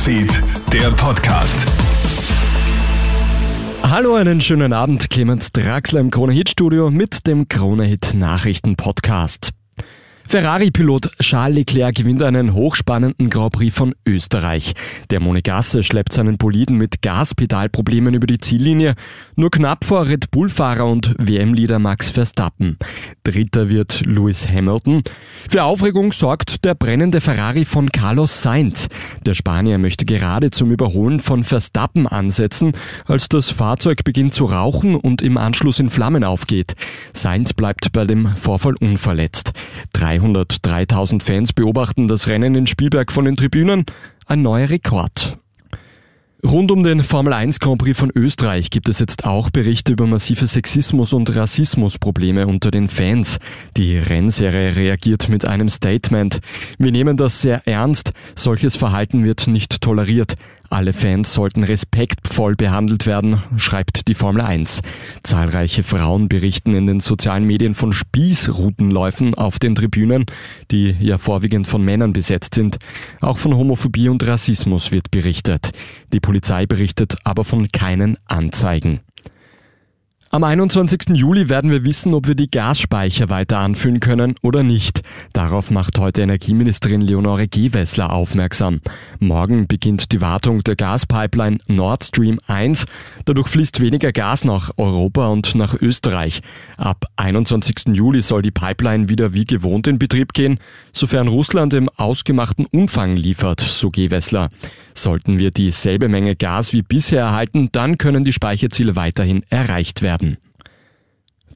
Newsfeed, der Podcast. Hallo, einen schönen Abend. Clemens Draxler im Krone Hit Studio mit dem Krone Hit Nachrichten Podcast. Ferrari-Pilot Charles Leclerc gewinnt einen hochspannenden Grand Prix von Österreich. Der Monegasse schleppt seinen Boliden mit Gaspedalproblemen über die Ziellinie, nur knapp vor Red Bull-Fahrer und WM-Leader Max Verstappen. Dritter wird Lewis Hamilton. Für Aufregung sorgt der brennende Ferrari von Carlos Sainz. Der Spanier möchte gerade zum Überholen von Verstappen ansetzen, als das Fahrzeug beginnt zu rauchen und im Anschluss in Flammen aufgeht. Sainz bleibt bei dem Vorfall unverletzt. 303.000 Fans beobachten das Rennen in Spielberg von den Tribünen. Ein neuer Rekord. Rund um den Formel 1 Grand Prix von Österreich gibt es jetzt auch Berichte über massive Sexismus- und Rassismusprobleme unter den Fans. Die Rennserie reagiert mit einem Statement. Wir nehmen das sehr ernst. Solches Verhalten wird nicht toleriert. Alle Fans sollten respektvoll behandelt werden, schreibt die Formel 1. Zahlreiche Frauen berichten in den sozialen Medien von Spießrutenläufen auf den Tribünen, die ja vorwiegend von Männern besetzt sind. Auch von Homophobie und Rassismus wird berichtet. Die Polizei berichtet aber von keinen Anzeigen. Am 21. Juli werden wir wissen, ob wir die Gasspeicher weiter anfüllen können oder nicht. Darauf macht heute Energieministerin Leonore Gewessler aufmerksam. Morgen beginnt die Wartung der Gaspipeline Nord Stream 1. Dadurch fließt weniger Gas nach Europa und nach Österreich. Ab 21. Juli soll die Pipeline wieder wie gewohnt in Betrieb gehen, sofern Russland im ausgemachten Umfang liefert, so Gewessler. Sollten wir dieselbe Menge Gas wie bisher erhalten, dann können die Speicherziele weiterhin erreicht werden.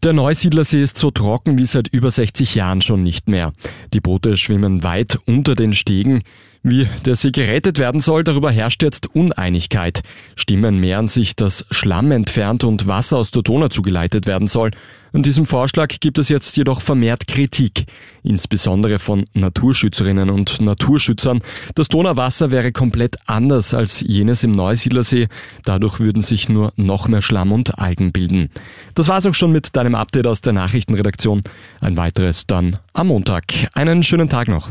Der Neusiedlersee ist so trocken wie seit über 60 Jahren schon nicht mehr. Die Boote schwimmen weit unter den Stegen. Wie der See gerettet werden soll, darüber herrscht jetzt Uneinigkeit. Stimmen mehren sich, dass Schlamm entfernt und Wasser aus der Donau zugeleitet werden soll. An diesem Vorschlag gibt es jetzt jedoch vermehrt Kritik, insbesondere von Naturschützerinnen und Naturschützern. Das Donauwasser wäre komplett anders als jenes im Neusiedlersee. Dadurch würden sich nur noch mehr Schlamm und Algen bilden. Das war's auch schon mit deinem Update aus der Nachrichtenredaktion. Ein weiteres dann am Montag. Einen schönen Tag noch.